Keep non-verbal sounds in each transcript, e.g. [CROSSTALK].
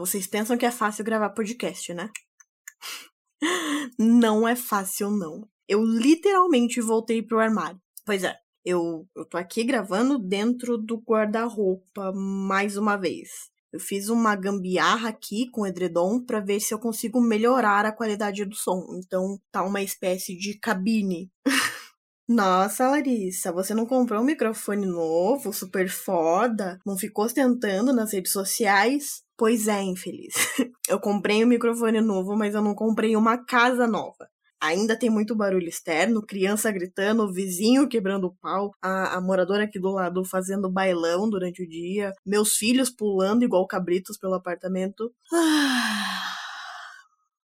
Vocês pensam que é fácil gravar podcast, né? [LAUGHS] Não é fácil, não. Eu literalmente voltei pro armário. Pois é, eu, eu tô aqui gravando dentro do guarda-roupa mais uma vez. Eu fiz uma gambiarra aqui com edredom para ver se eu consigo melhorar a qualidade do som. Então tá uma espécie de cabine. [LAUGHS] Nossa, Larissa, você não comprou um microfone novo, super foda? Não ficou ostentando nas redes sociais? Pois é, infeliz. [LAUGHS] Eu comprei um microfone novo, mas eu não comprei uma casa nova. Ainda tem muito barulho externo, criança gritando, vizinho quebrando o pau, a, a, moradora aqui do lado fazendo bailão durante o dia, meus filhos pulando igual cabritos pelo apartamento. Ah,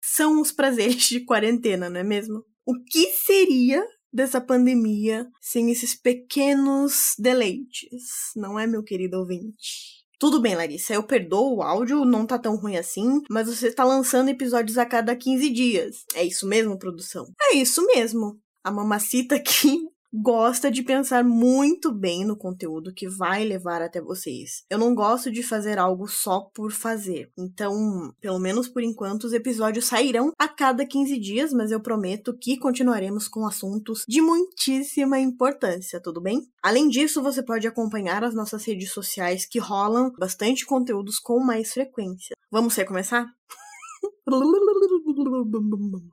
são os prazeres de quarentena, não é mesmo? O que seria dessa pandemia sem esses pequenos deleites, não é, meu querido ouvinte? Tudo bem, Larissa, eu perdoo o áudio, não tá tão ruim assim, mas você está lançando episódios a cada 15 dias. É isso mesmo, produção? É isso mesmo. A mamacita aqui gosta de pensar muito bem no conteúdo que vai levar até vocês. Eu não gosto de fazer algo só por fazer. Então, pelo menos por enquanto, os episódios sairão a cada 15 dias, mas eu prometo que continuaremos com assuntos de muitíssima importância, tudo bem? Além disso, você pode acompanhar as nossas redes sociais que rolam bastante conteúdos com mais frequência. Vamos recomeçar?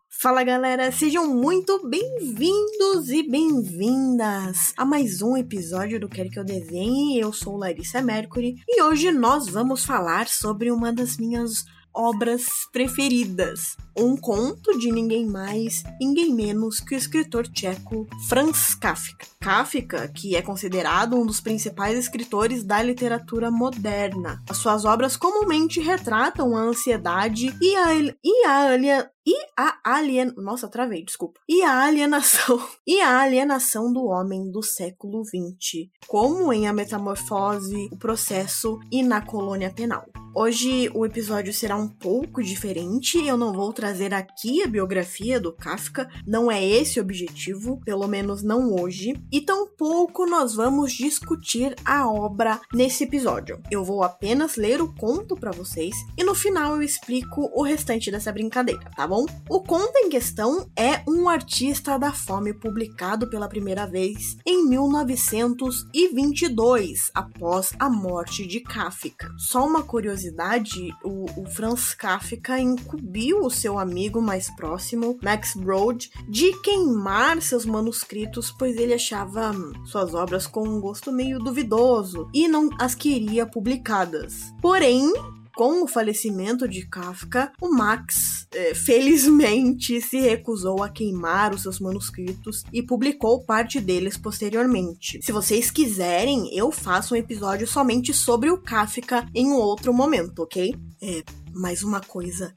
Fala galera, sejam muito bem-vindos e bem-vindas a mais um episódio do Quer Que Eu Desenhe. Eu sou Larissa Mercury e hoje nós vamos falar sobre uma das minhas obras preferidas. Um conto de ninguém mais, ninguém menos que o escritor tcheco Franz Kafka. Kafka, que é considerado um dos principais escritores da literatura moderna. As suas obras comumente retratam a ansiedade e a, e a, e a alien... Nossa, travei, desculpa. E a alienação. [LAUGHS] E a alienação do homem do século XX, como em A Metamorfose, O Processo e na Colônia Penal. Hoje o episódio será um pouco diferente, eu não vou trazer aqui a biografia do Kafka, não é esse o objetivo, pelo menos não hoje, e tampouco nós vamos discutir a obra nesse episódio. Eu vou apenas ler o conto para vocês e no final eu explico o restante dessa brincadeira, tá o conto em questão é Um Artista da Fome, publicado pela primeira vez em 1922, após a morte de Kafka. Só uma curiosidade: o, o Franz Kafka incumbiu o seu amigo mais próximo, Max Brod, de queimar seus manuscritos, pois ele achava suas obras com um gosto meio duvidoso e não as queria publicadas. Porém, com o falecimento de Kafka, o Max, é, felizmente, se recusou a queimar os seus manuscritos e publicou parte deles posteriormente. Se vocês quiserem, eu faço um episódio somente sobre o Kafka em um outro momento, ok? É, mais uma coisa.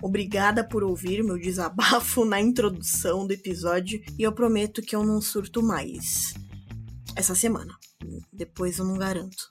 Obrigada por ouvir meu desabafo na introdução do episódio e eu prometo que eu não surto mais essa semana. Depois eu não garanto.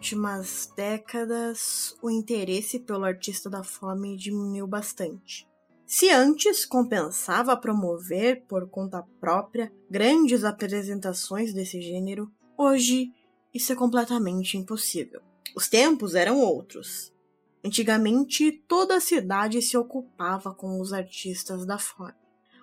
Últimas décadas, o interesse pelo artista da fome diminuiu bastante. Se antes compensava promover por conta própria grandes apresentações desse gênero, hoje isso é completamente impossível. Os tempos eram outros. Antigamente, toda a cidade se ocupava com os artistas da fome.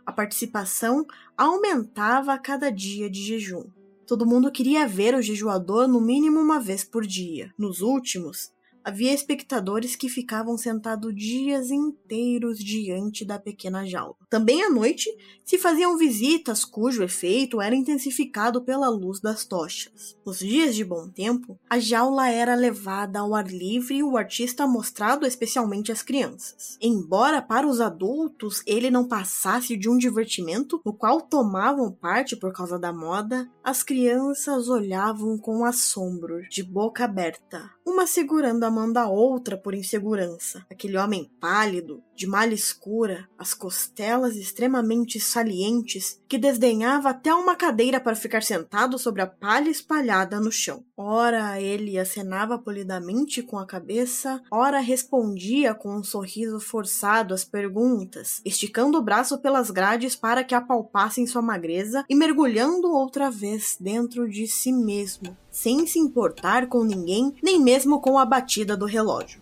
A participação aumentava a cada dia de jejum. Todo mundo queria ver o jejuador no mínimo uma vez por dia. Nos últimos, havia espectadores que ficavam sentados dias inteiros diante da pequena jaula. Também à noite se faziam visitas cujo efeito era intensificado pela luz das tochas. Nos dias de bom tempo, a jaula era levada ao ar livre e o artista mostrado especialmente às crianças. Embora para os adultos ele não passasse de um divertimento no qual tomavam parte por causa da moda, as crianças olhavam com assombro, de boca aberta, uma segurando a tomando a outra por insegurança. Aquele homem pálido, de malha escura, as costelas extremamente salientes, que desdenhava até uma cadeira para ficar sentado sobre a palha espalhada no chão. Ora ele acenava polidamente com a cabeça, ora respondia com um sorriso forçado às perguntas, esticando o braço pelas grades para que apalpassem sua magreza e mergulhando outra vez dentro de si mesmo, sem se importar com ninguém, nem mesmo com a batida do relógio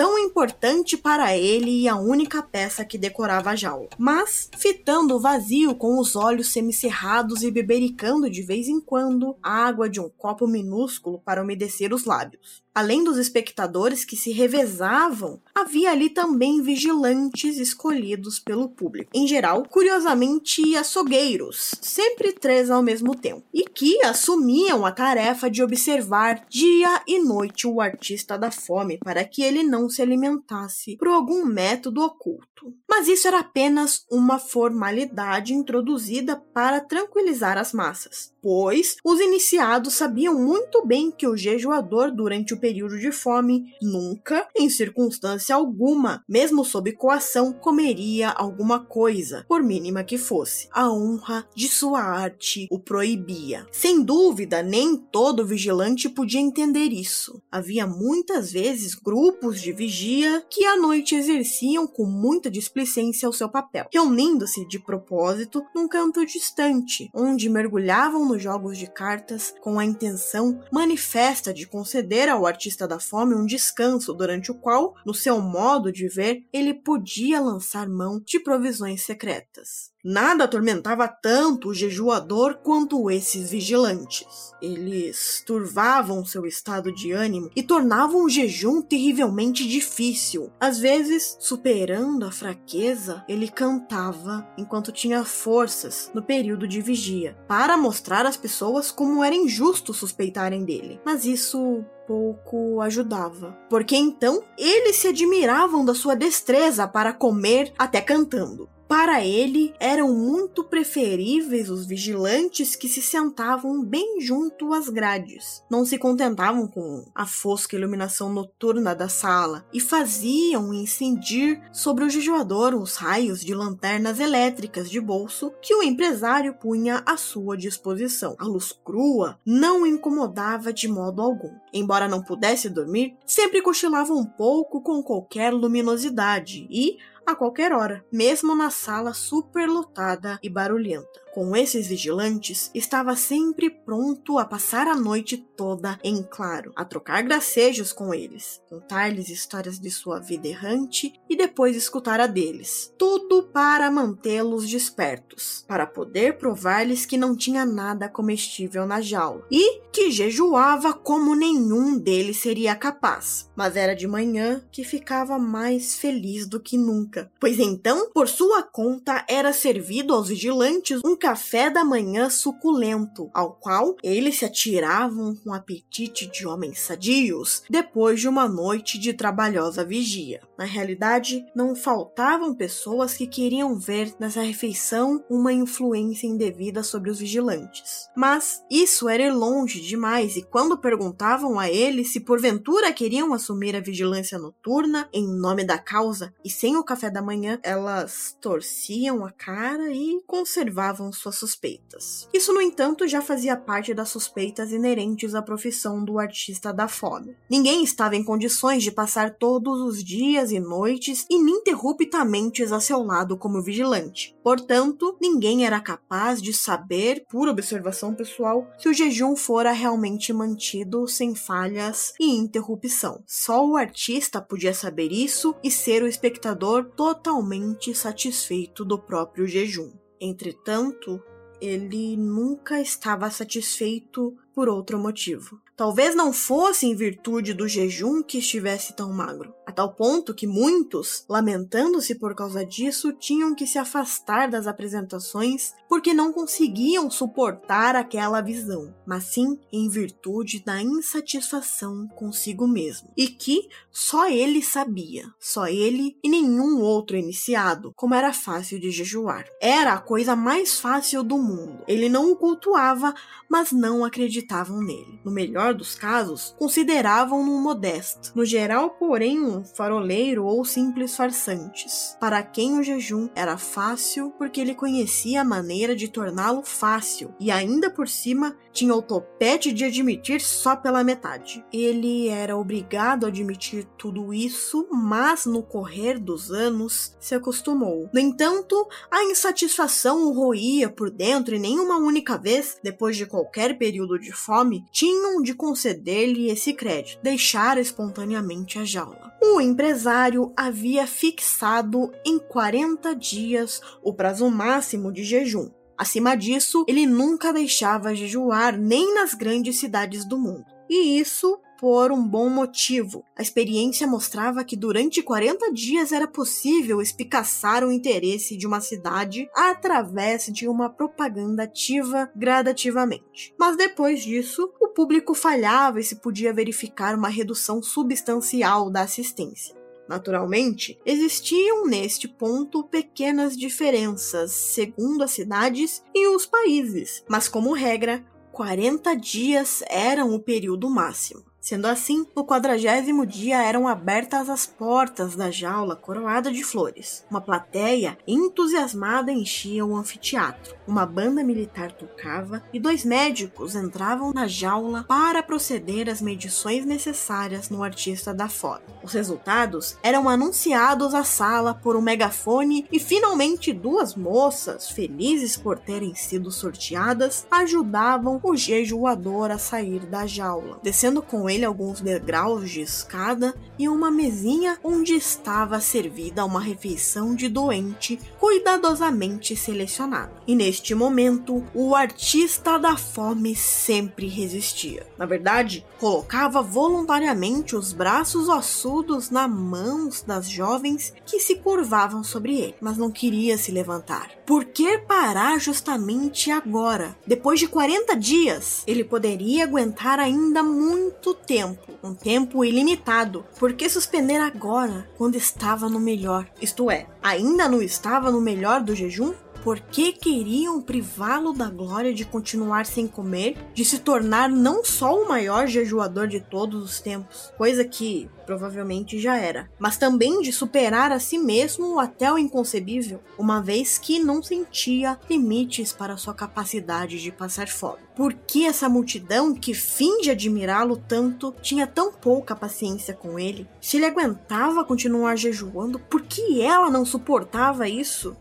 tão importante para ele e a única peça que decorava a jaula. Mas, fitando o vazio com os olhos semicerrados e bebericando de vez em quando água de um copo minúsculo para umedecer os lábios. Além dos espectadores que se revezavam, havia ali também vigilantes escolhidos pelo público. Em geral, curiosamente, açougueiros, sempre três ao mesmo tempo, e que assumiam a tarefa de observar dia e noite o artista da fome para que ele não se alimentasse por algum método oculto. Mas isso era apenas uma formalidade introduzida para tranquilizar as massas, pois os iniciados sabiam muito bem que o jejuador, durante o período de fome, nunca, em circunstância alguma, mesmo sob coação, comeria alguma coisa, por mínima que fosse. A honra de sua arte o proibia. Sem dúvida, nem todo vigilante podia entender isso. Havia muitas vezes grupos de vigia que à noite exerciam com muita displicência ao seu papel, reunindo-se de propósito num canto distante, onde mergulhavam nos jogos de cartas com a intenção manifesta de conceder ao artista da fome um descanso durante o qual, no seu modo de ver, ele podia lançar mão de provisões secretas. Nada atormentava tanto o jejuador quanto esses vigilantes. Eles turvavam seu estado de ânimo e tornavam o jejum terrivelmente difícil. Às vezes, superando a fraqueza, ele cantava enquanto tinha forças no período de vigia, para mostrar às pessoas como era injusto suspeitarem dele. Mas isso pouco ajudava, porque então eles se admiravam da sua destreza para comer até cantando. Para ele, eram muito preferíveis os vigilantes que se sentavam bem junto às grades. Não se contentavam com a fosca iluminação noturna da sala e faziam incendir sobre o jejuador os raios de lanternas elétricas de bolso que o empresário punha à sua disposição. A luz crua não incomodava de modo algum. Embora não pudesse dormir, sempre cochilava um pouco com qualquer luminosidade e, a qualquer hora, mesmo na sala superlotada e barulhenta. Com esses vigilantes, estava sempre pronto a passar a noite toda em claro, a trocar gracejos com eles, contar-lhes histórias de sua vida errante e depois escutar a deles. Tudo para mantê-los despertos, para poder provar-lhes que não tinha nada comestível na jaula e que jejuava como nenhum deles seria capaz. Mas era de manhã que ficava mais feliz do que nunca, pois então, por sua conta, era servido aos vigilantes um café da manhã suculento, ao qual eles se atiravam com apetite de homens sadios depois de uma noite de trabalhosa vigia. Na realidade, não faltavam pessoas que queriam ver nessa refeição uma influência indevida sobre os vigilantes. Mas isso era longe demais, e quando perguntavam a eles se porventura queriam assumir a vigilância noturna em nome da causa e sem o café da manhã, elas torciam a cara e conservavam suas suspeitas. Isso, no entanto, já fazia parte das suspeitas inerentes à profissão do artista da fome. Ninguém estava em condições de passar todos os dias e noites ininterruptamente a seu lado como vigilante. Portanto, ninguém era capaz de saber, por observação pessoal, se o jejum fora realmente mantido sem falhas e interrupção. Só o artista podia saber isso e ser o espectador totalmente satisfeito do próprio jejum. Entretanto, ele nunca estava satisfeito por outro motivo. Talvez não fosse em virtude do jejum que estivesse tão magro, a tal ponto que muitos, lamentando-se por causa disso, tinham que se afastar das apresentações porque não conseguiam suportar aquela visão, mas sim em virtude da insatisfação consigo mesmo, e que só ele sabia, só ele e nenhum outro iniciado, como era fácil de jejuar. Era a coisa mais fácil do mundo. Ele não o cultuava, mas não acreditavam nele. No melhor melhor dos casos, consideravam-no modesto. No geral, porém, um faroleiro ou simples farsantes. Para quem o jejum era fácil, porque ele conhecia a maneira de torná-lo fácil, e ainda por cima tinha o topete de admitir só pela metade. Ele era obrigado a admitir tudo isso, mas no correr dos anos se acostumou. No entanto, a insatisfação o roía por dentro e nenhuma única vez, depois de qualquer período de fome, tinham de conceder-lhe esse crédito, deixar espontaneamente a jaula. O empresário havia fixado em 40 dias o prazo máximo de jejum. Acima disso, ele nunca deixava jejuar nem nas grandes cidades do mundo. E isso por um bom motivo. A experiência mostrava que durante 40 dias era possível espicaçar o interesse de uma cidade através de uma propaganda ativa gradativamente. Mas depois disso, o público falhava e se podia verificar uma redução substancial da assistência. Naturalmente, existiam neste ponto pequenas diferenças segundo as cidades e os países, mas como regra, 40 dias eram o período máximo. Sendo assim, no quadragésimo dia eram abertas as portas da jaula coroada de flores. Uma plateia entusiasmada enchia o anfiteatro. Uma banda militar tocava e dois médicos entravam na jaula para proceder às medições necessárias no artista da foto. Os resultados eram anunciados à sala por um megafone e finalmente duas moças, felizes por terem sido sorteadas, ajudavam o jejuador a sair da jaula. Descendo com ele alguns degraus de escada e uma mesinha onde estava servida uma refeição de doente cuidadosamente selecionada. E neste momento, o artista da fome sempre resistia. Na verdade, colocava voluntariamente os braços ossudos nas mãos das jovens que se curvavam sobre ele, mas não queria se levantar. Por que parar justamente agora? Depois de 40 dias, ele poderia aguentar ainda muito tempo, um tempo ilimitado. Por que suspender agora, quando estava no melhor? Isto é, ainda não estava no melhor do jejum? Por que queriam privá-lo da glória de continuar sem comer, de se tornar não só o maior jejuador de todos os tempos, coisa que provavelmente já era, mas também de superar a si mesmo até o inconcebível, uma vez que não sentia limites para sua capacidade de passar fome. Por que essa multidão que finge admirá-lo tanto tinha tão pouca paciência com ele? Se ele aguentava continuar jejuando, por que ela não suportava isso?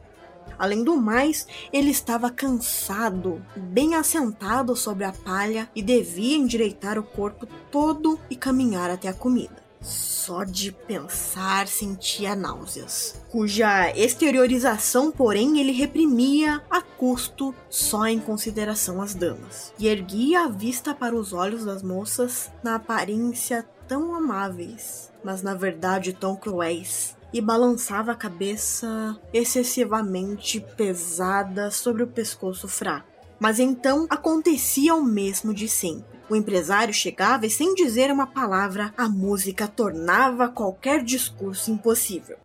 Além do mais, ele estava cansado, bem assentado sobre a palha e devia endireitar o corpo todo e caminhar até a comida. Só de pensar sentia náuseas, cuja exteriorização, porém, ele reprimia a custo só em consideração às damas, e erguia a vista para os olhos das moças na aparência tão amáveis, mas na verdade tão cruéis, e balançava a cabeça excessivamente pesada sobre o pescoço fraco. Mas então acontecia o mesmo de sempre. O empresário chegava e, sem dizer uma palavra, a música tornava qualquer discurso impossível.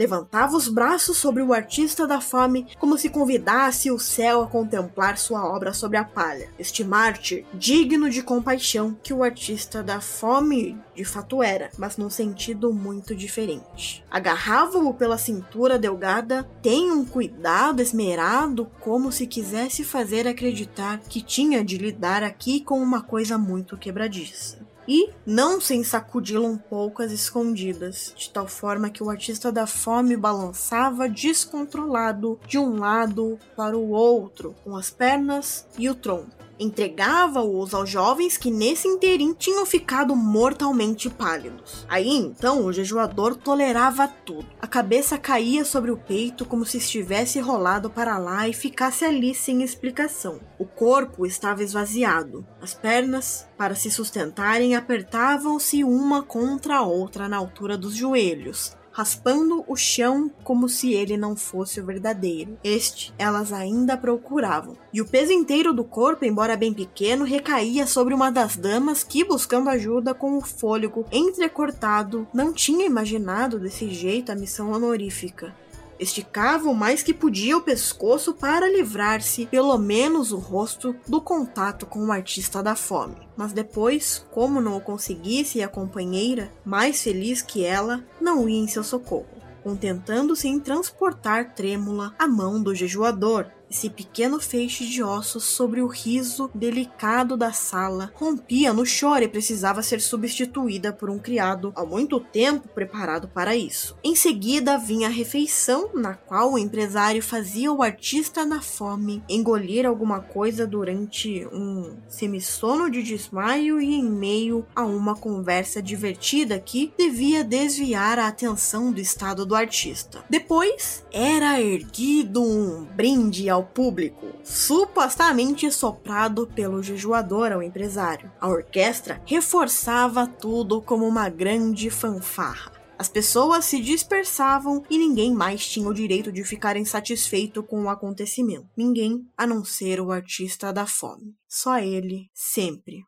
Levantava os braços sobre o artista da fome como se convidasse o céu a contemplar sua obra sobre a palha. Este mártir, digno de compaixão, que o artista da fome de fato era, mas num sentido muito diferente. Agarrava-o pela cintura delgada, tem um cuidado esmerado, como se quisesse fazer acreditar que tinha de lidar aqui com uma coisa muito quebradiça e não sem sacudi-lo um pouco às escondidas, de tal forma que o artista da fome balançava descontrolado de um lado para o outro, com as pernas e o tronco entregava-os aos jovens que nesse interim tinham ficado mortalmente pálidos. Aí então o jejuador tolerava tudo. A cabeça caía sobre o peito como se estivesse rolado para lá e ficasse ali sem explicação. O corpo estava esvaziado. As pernas, para se sustentarem, apertavam-se uma contra a outra na altura dos joelhos, raspando o chão como se ele não fosse o verdadeiro. Este elas ainda procuravam. E o peso inteiro do corpo, embora bem pequeno, recaía sobre uma das damas que, buscando ajuda com o fôlego entrecortado, não tinha imaginado desse jeito a missão honorífica. Esticava o mais que podia o pescoço para livrar-se, pelo menos o rosto, do contato com o artista da fome. Mas depois, como não o conseguisse a companheira, mais feliz que ela, não ia em seu socorro contentando-se em transportar trêmula a mão do jejuador, esse pequeno feixe de ossos sobre o riso delicado da sala rompia no choro e precisava ser substituída por um criado há muito tempo preparado para isso. Em seguida vinha a refeição, na qual o empresário fazia o artista na fome engolir alguma coisa durante um semissono de desmaio e em meio a uma conversa divertida que devia desviar a atenção do estado do artista. Depois era erguido um brinde ao ao público, supostamente soprado pelo jejuador ao empresário. A orquestra reforçava tudo como uma grande fanfarra. As pessoas se dispersavam e ninguém mais tinha o direito de ficar insatisfeito com o acontecimento. Ninguém a não ser o artista da fome. Só ele, sempre.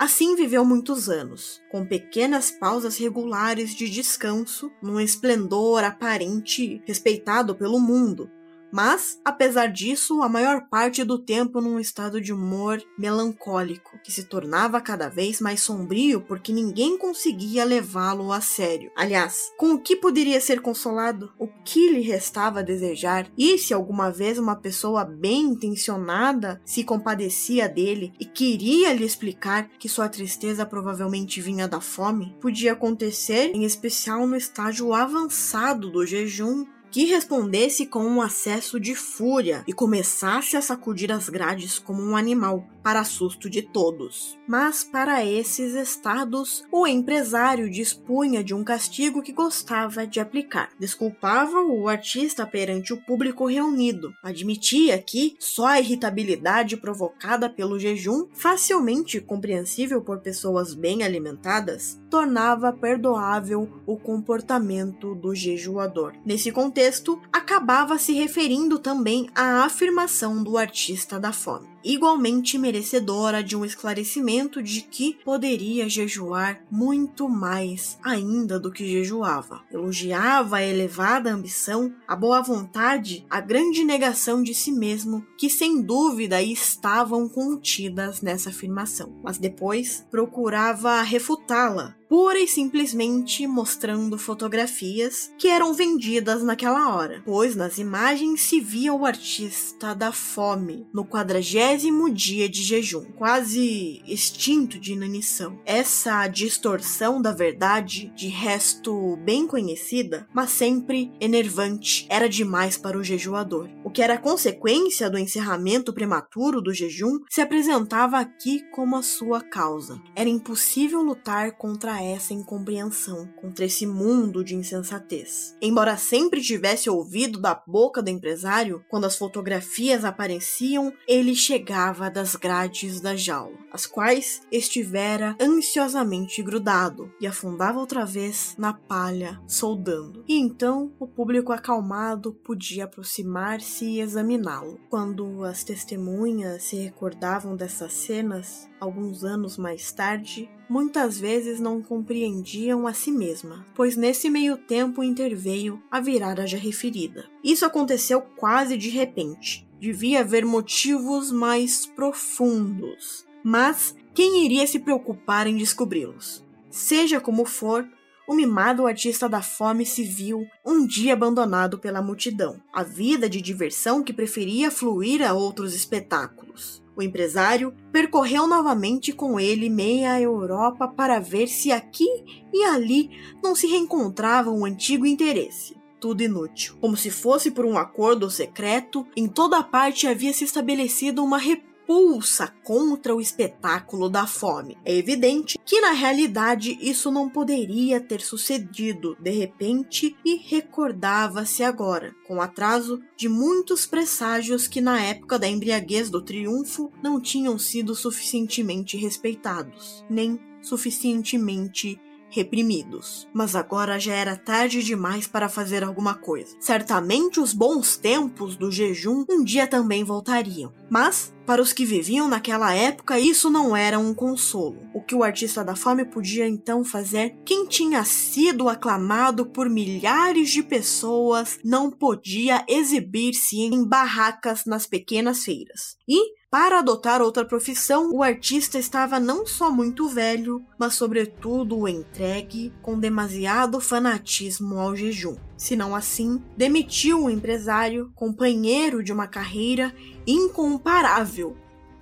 Assim viveu muitos anos, com pequenas pausas regulares de descanso, num esplendor aparente respeitado pelo mundo, mas, apesar disso, a maior parte do tempo num estado de humor melancólico, que se tornava cada vez mais sombrio porque ninguém conseguia levá-lo a sério. Aliás, com o que poderia ser consolado? O que lhe restava a desejar? E se alguma vez uma pessoa bem intencionada se compadecia dele e queria lhe explicar que sua tristeza provavelmente vinha da fome, podia acontecer em especial no estágio avançado do jejum que respondesse com um acesso de fúria e começasse a sacudir as grades como um animal, para susto de todos. Mas para esses estados, o empresário dispunha de um castigo que gostava de aplicar. Desculpava o artista perante o público reunido, admitia que só a irritabilidade provocada pelo jejum, facilmente compreensível por pessoas bem alimentadas, tornava perdoável o comportamento do jejuador. Nesse contexto, acabava se referindo também à afirmação do artista da fome igualmente merecedora de um esclarecimento de que poderia jejuar muito mais ainda do que jejuava. Elogiava a elevada ambição, a boa vontade, a grande negação de si mesmo, que sem dúvida estavam contidas nessa afirmação, mas depois procurava refutá-la, pura e simplesmente mostrando fotografias que eram vendidas naquela hora, pois nas imagens se via o artista da fome no quadragésimo dia de jejum, quase extinto de inanição. Essa distorção da verdade, de resto bem conhecida, mas sempre enervante, era demais para o jejuador. O que era consequência do encerramento prematuro do jejum se apresentava aqui como a sua causa. Era impossível lutar contra essa incompreensão, contra esse mundo de insensatez. Embora sempre tivesse ouvido da boca do empresário, quando as fotografias apareciam, ele chegava das grades da jaula, as quais estivera ansiosamente grudado, e afundava outra vez na palha, soldando. E então o público acalmado podia aproximar-se e examiná-lo. Quando as testemunhas se recordavam dessas cenas, alguns anos mais tarde, muitas vezes não compreendiam a si mesma, pois nesse meio tempo interveio a virada já referida. Isso aconteceu quase de repente. Devia haver motivos mais profundos, mas quem iria se preocupar em descobri-los? Seja como for, o mimado artista da fome se viu um dia abandonado pela multidão, a vida de diversão que preferia fluir a outros espetáculos. O empresário percorreu novamente com ele meia Europa para ver se aqui e ali não se reencontrava um antigo interesse. Tudo inútil. Como se fosse por um acordo secreto, em toda parte havia se estabelecido uma república repulsa contra o espetáculo da fome. É evidente que na realidade isso não poderia ter sucedido de repente e recordava-se agora, com atraso, de muitos presságios que na época da embriaguez do triunfo não tinham sido suficientemente respeitados, nem suficientemente reprimidos. Mas agora já era tarde demais para fazer alguma coisa. Certamente os bons tempos do jejum um dia também voltariam. Mas, para os que viviam naquela época, isso não era um consolo. O que o artista da fome podia então fazer, quem tinha sido aclamado por milhares de pessoas, não podia exibir-se em barracas nas pequenas feiras. E, para adotar outra profissão, o artista estava não só muito velho, mas sobretudo entregue com demasiado fanatismo ao jejum. Se não assim, demitiu o empresário, companheiro de uma carreira incomparável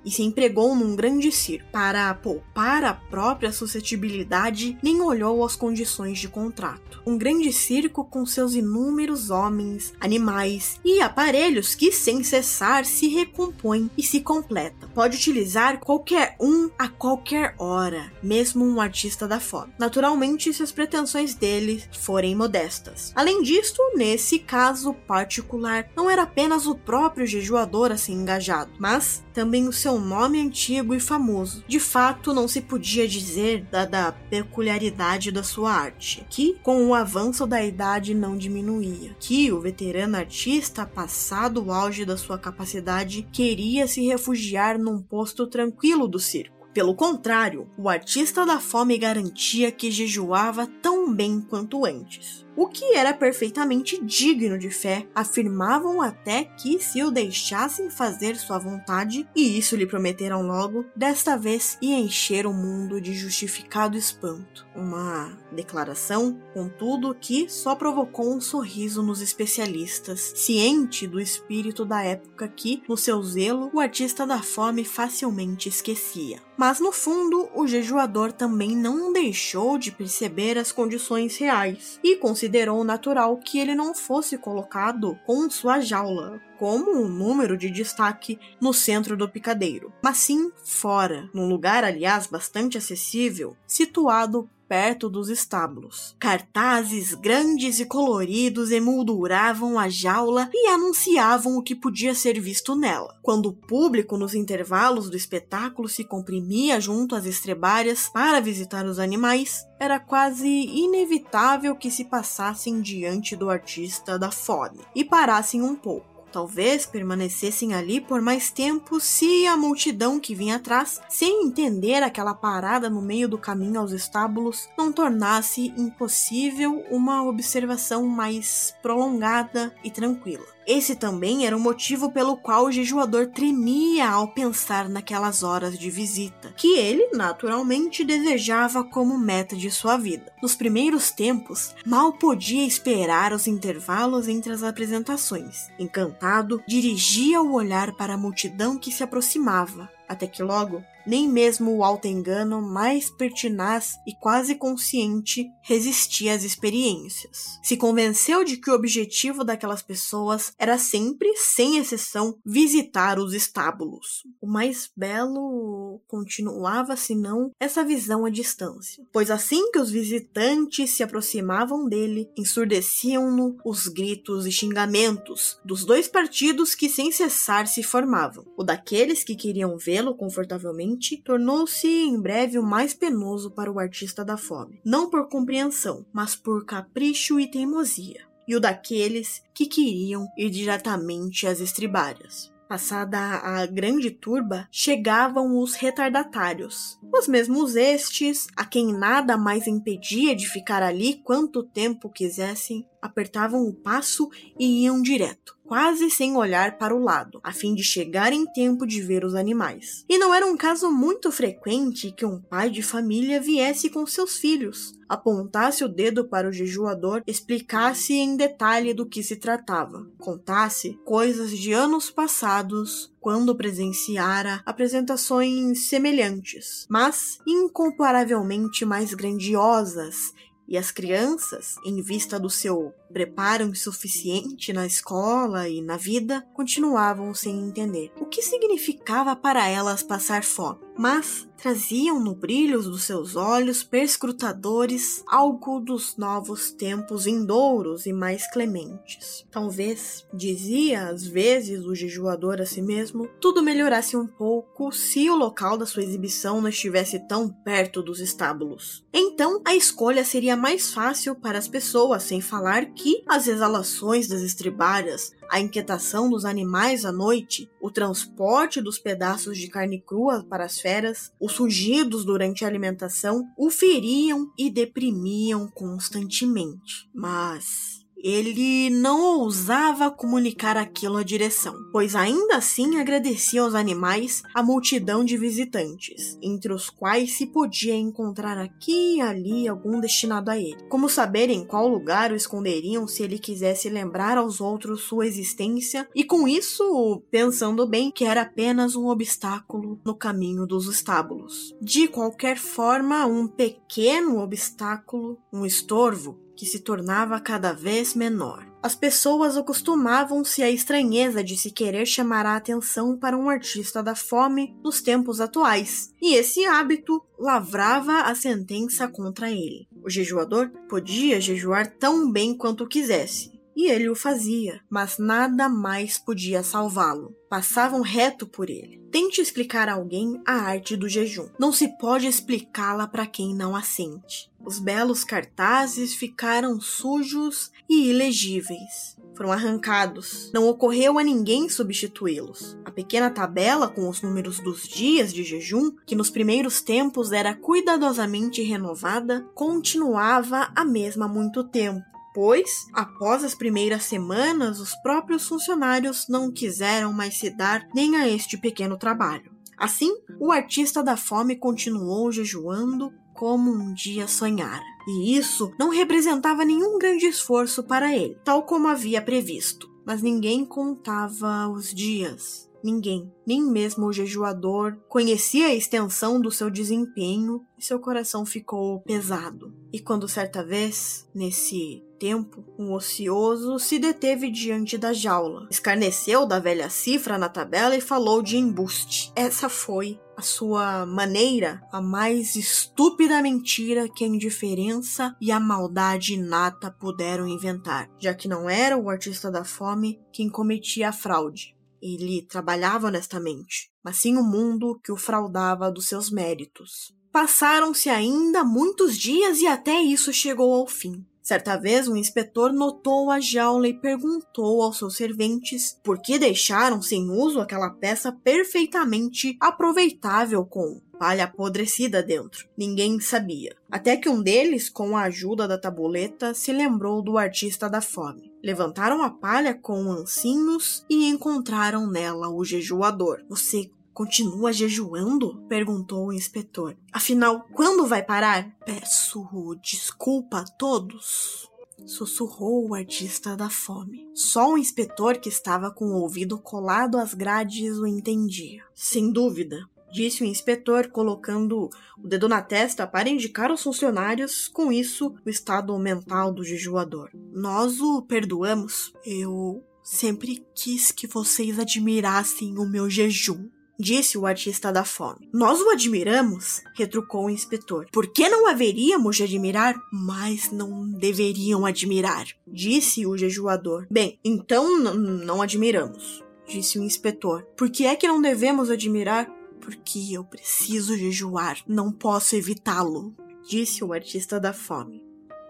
e se empregou num grande circo. Para poupar a própria suscetibilidade, nem olhou as condições de contrato. Um grande circo com seus inúmeros homens, animais e aparelhos que, sem cessar, se recompõem e se completam. Pode utilizar qualquer um a qualquer hora, mesmo um artista da fome. Naturalmente, se as pretensões dele forem modestas. Além disso, nesse caso particular, não era apenas o próprio jejuador a ser engajado, mas também o seu nome antigo e famoso. De fato, não se podia dizer, dada a peculiaridade da sua arte, que, com o avanço da idade, não diminuía, que o veterano artista, passado o auge da sua capacidade, queria se refugiar num posto tranquilo do circo. Pelo contrário, o artista da fome garantia que jejuava tão bem quanto antes o que era perfeitamente digno de fé. Afirmavam até que se o deixassem fazer sua vontade, e isso lhe prometeram logo, desta vez ia encher o mundo de justificado espanto. Uma declaração, contudo, que só provocou um sorriso nos especialistas, ciente do espírito da época que, no seu zelo, o artista da fome facilmente esquecia. Mas no fundo, o jejuador também não deixou de perceber as condições reais e considerou considerou natural que ele não fosse colocado com sua jaula, como um número de destaque no centro do picadeiro, mas sim fora, num lugar, aliás, bastante acessível, situado perto dos estábulos. Cartazes grandes e coloridos emolduravam a jaula e anunciavam o que podia ser visto nela. Quando o público, nos intervalos do espetáculo, se comprimia junto às estrebárias para visitar os animais, era quase inevitável que se passassem diante do artista da fome e parassem um pouco Talvez permanecessem ali por mais tempo se a multidão que vinha atrás, sem entender aquela parada no meio do caminho aos estábulos, não tornasse impossível uma observação mais prolongada e tranquila. Esse também era o motivo pelo qual o jejuador tremia ao pensar naquelas horas de visita, que ele, naturalmente, desejava como meta de sua vida. Nos primeiros tempos, mal podia esperar os intervalos entre as apresentações. Encantado, dirigia o olhar para a multidão que se aproximava, até que logo nem mesmo o auto-engano mais pertinaz e quase consciente resistia às experiências. Se convenceu de que o objetivo daquelas pessoas era sempre, sem exceção, visitar os estábulos. O mais belo continuava, senão, essa visão à distância, pois assim que os visitantes se aproximavam dele, ensurdeciam-no os gritos e xingamentos dos dois partidos que sem cessar se formavam: o daqueles que queriam vê-lo confortavelmente tornou-se em breve o mais penoso para o artista da fome, não por compreensão, mas por capricho e teimosia, e o daqueles que queriam ir diretamente às estribárias. Passada a grande turba, chegavam os retardatários. Os mesmos estes, a quem nada mais impedia de ficar ali quanto tempo quisessem, apertavam o passo e iam direto quase sem olhar para o lado, a fim de chegar em tempo de ver os animais. E não era um caso muito frequente que um pai de família viesse com seus filhos, apontasse o dedo para o jejuador, explicasse em detalhe do que se tratava, contasse coisas de anos passados quando presenciara apresentações semelhantes, mas incomparavelmente mais grandiosas e as crianças, em vista do seu preparo insuficiente na escola e na vida, continuavam sem entender o que significava para elas passar fome. Mas traziam no brilho dos seus olhos perscrutadores algo dos novos tempos vindouros e mais clementes. Talvez, dizia às vezes o jejuador a si mesmo, tudo melhorasse um pouco se o local da sua exibição não estivesse tão perto dos estábulos. Então, a escolha seria mais fácil para as pessoas, sem falar que as exalações das estribárias, a inquietação dos animais à noite, o transporte dos pedaços de carne crua para as feras, os rugidos durante a alimentação o feriam e deprimiam constantemente. Mas ele não ousava comunicar aquilo à direção, pois ainda assim agradecia aos animais a multidão de visitantes, entre os quais se podia encontrar aqui e ali algum destinado a ele. Como saber em qual lugar o esconderiam se ele quisesse lembrar aos outros sua existência, e com isso, pensando bem que era apenas um obstáculo no caminho dos estábulos. De qualquer forma, um pequeno obstáculo, um estorvo, que se tornava cada vez menor. As pessoas acostumavam-se à estranheza de se querer chamar a atenção para um artista da fome nos tempos atuais, e esse hábito lavrava a sentença contra ele. O jejuador podia jejuar tão bem quanto quisesse, e ele o fazia, mas nada mais podia salvá-lo. Passavam reto por ele. Tente explicar a alguém a arte do jejum. Não se pode explicá-la para quem não a sente. Os belos cartazes ficaram sujos e ilegíveis. Foram arrancados. Não ocorreu a ninguém substituí-los. A pequena tabela com os números dos dias de jejum, que nos primeiros tempos era cuidadosamente renovada, continuava a mesma há muito tempo Pois, após as primeiras semanas, os próprios funcionários não quiseram mais se dar nem a este pequeno trabalho. Assim, o artista da fome continuou jejuando como um dia sonhara. E isso não representava nenhum grande esforço para ele, tal como havia previsto. Mas ninguém contava os dias. Ninguém, nem mesmo o jejuador, conhecia a extensão do seu desempenho e seu coração ficou pesado. E quando certa vez, nesse tempo, um ocioso se deteve diante da jaula, escarneceu da velha cifra na tabela e falou de embuste. Essa foi a sua maneira, a mais estúpida mentira que a indiferença e a maldade inata puderam inventar, já que não era o artista da fome quem cometia a fraude, ele trabalhava honestamente, mas sim o mundo que o fraudava dos seus méritos. Passaram-se ainda muitos dias e até isso chegou ao fim. Certa vez, um inspetor notou a jaula e perguntou aos seus serventes por que deixaram sem uso aquela peça perfeitamente aproveitável com palha apodrecida dentro. Ninguém sabia. Até que um deles, com a ajuda da tabuleta, se lembrou do artista da fome. Levantaram a palha com ancinhos e encontraram nela o jejuador. Você Continua jejuando? perguntou o inspetor. Afinal, quando vai parar? Peço desculpa a todos. Sussurrou o artista da fome. Só o inspetor que estava com o ouvido colado às grades o entendia. Sem dúvida, disse o inspetor, colocando o dedo na testa para indicar aos funcionários, com isso, o estado mental do jejuador. Nós o perdoamos. Eu sempre quis que vocês admirassem o meu jejum disse o artista da fome. Nós o admiramos, retrucou o inspetor. Por que não haveríamos de admirar? Mas não deveriam admirar, disse o jejuador. Bem, então não admiramos, disse o inspetor. Por que é que não devemos admirar? Porque eu preciso jejuar, não posso evitá-lo, disse o artista da fome.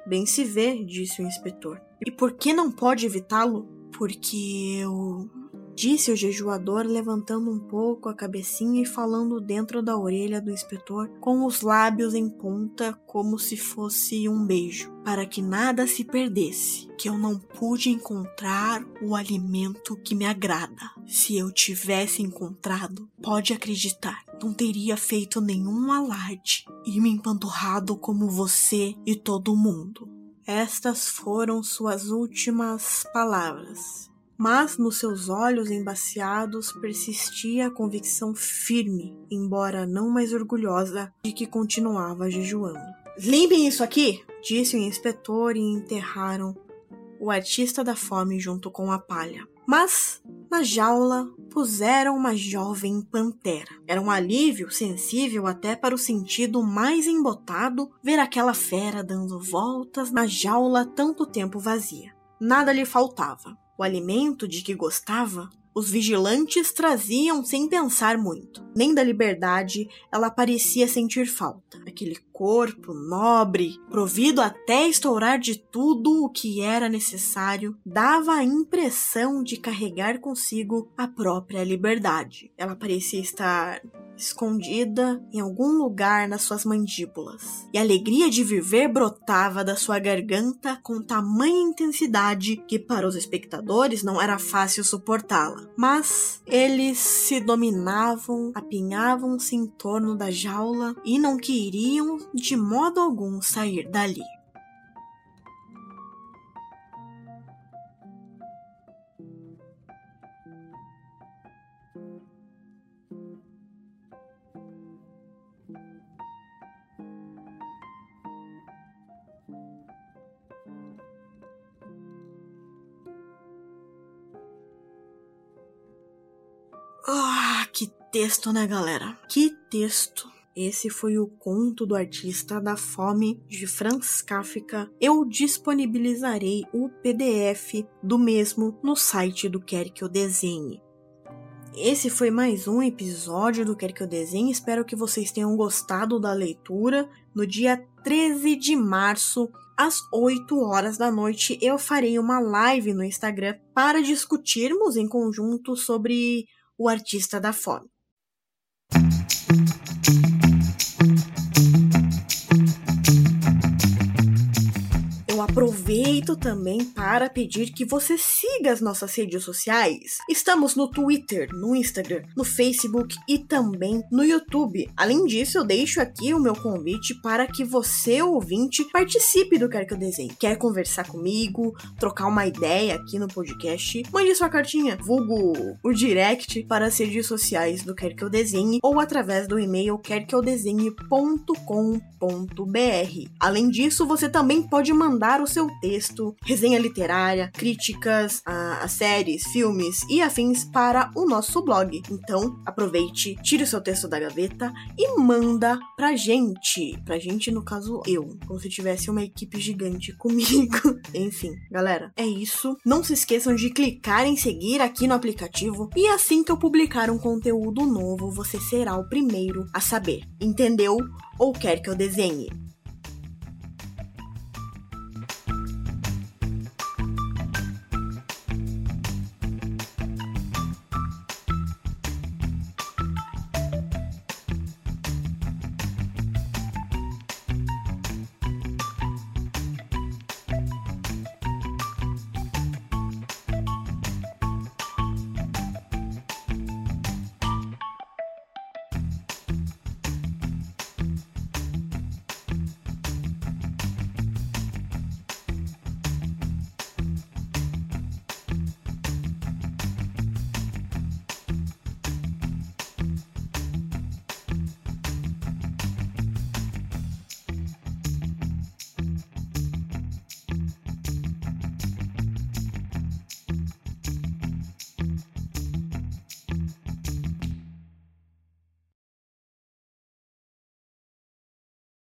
Bem se vê, disse o inspetor. E por que não pode evitá-lo? Porque eu disse o jejuador, levantando um pouco a cabecinha e falando dentro da orelha do inspetor, com os lábios em ponta, como se fosse um beijo, para que nada se perdesse, que eu não pude encontrar o alimento que me agrada. Se eu tivesse encontrado, pode acreditar, não teria feito nenhum alarde e me empanturrado como você e todo mundo. Estas foram suas últimas palavras mas nos seus olhos embaciados persistia a convicção firme, embora não mais orgulhosa, de que continuava jejuando. Limpem isso aqui! disse o inspetor e enterraram o artista da fome junto com a palha. Mas, na jaula, puseram uma jovem pantera. Era um alívio sensível até para o sentido mais embotado ver aquela fera dando voltas na jaula tanto tempo vazia. Nada lhe faltava. O alimento de que gostava os vigilantes traziam sem pensar muito. Nem da liberdade ela parecia sentir falta. Aquele corpo nobre, provido até estourar de tudo o que era necessário, dava a impressão de carregar consigo a própria liberdade. Ela parecia estar escondida em algum lugar nas suas mandíbulas, e a alegria de viver brotava da sua garganta com tamanha intensidade que para os espectadores não era fácil suportá-la. Mas eles se dominavam, apinhavam-se em torno da jaula e não queriam de modo algum sair dali. Ah, que texto, né, galera? Que texto. Esse foi o conto do artista da fome de Franz Kafka. Eu disponibilizarei o PDF do mesmo no site do Quer Que Eu Desenhe. Esse foi mais um episódio do Quer Que Eu Desenhe. Espero que vocês tenham gostado da leitura. No dia 13 de março, às 8 horas da noite, eu farei uma live no Instagram para discutirmos em conjunto sobre o artista da fome. Aproveito também para pedir que você siga as nossas redes sociais. Estamos no Twitter, no Instagram, no Facebook e também no YouTube. Além disso, eu deixo aqui o meu convite para que você, ouvinte, participe do Quer Que Eu Desenhe. Quer conversar comigo, trocar uma ideia aqui no podcast? Mande sua cartinha, vulgo o direct para as redes sociais do Quer Que Eu Desenhe ou através do e-mail querqueeudesenhe.com.br. Além disso, você também pode mandar o seu texto, resenha literária, críticas a, a, séries, filmes e afins para o nosso blog. Então, aproveite, tire o seu texto da gaveta e manda pra gente. Pra gente, no caso, eu. Como se tivesse uma equipe gigante comigo. [LAUGHS] Enfim, galera, é isso. Não se esqueçam de clicar em seguir aqui no aplicativo e assim que eu publicar um conteúdo novo, você será o primeiro a saber. Entendeu? Ou quer que eu desenhe?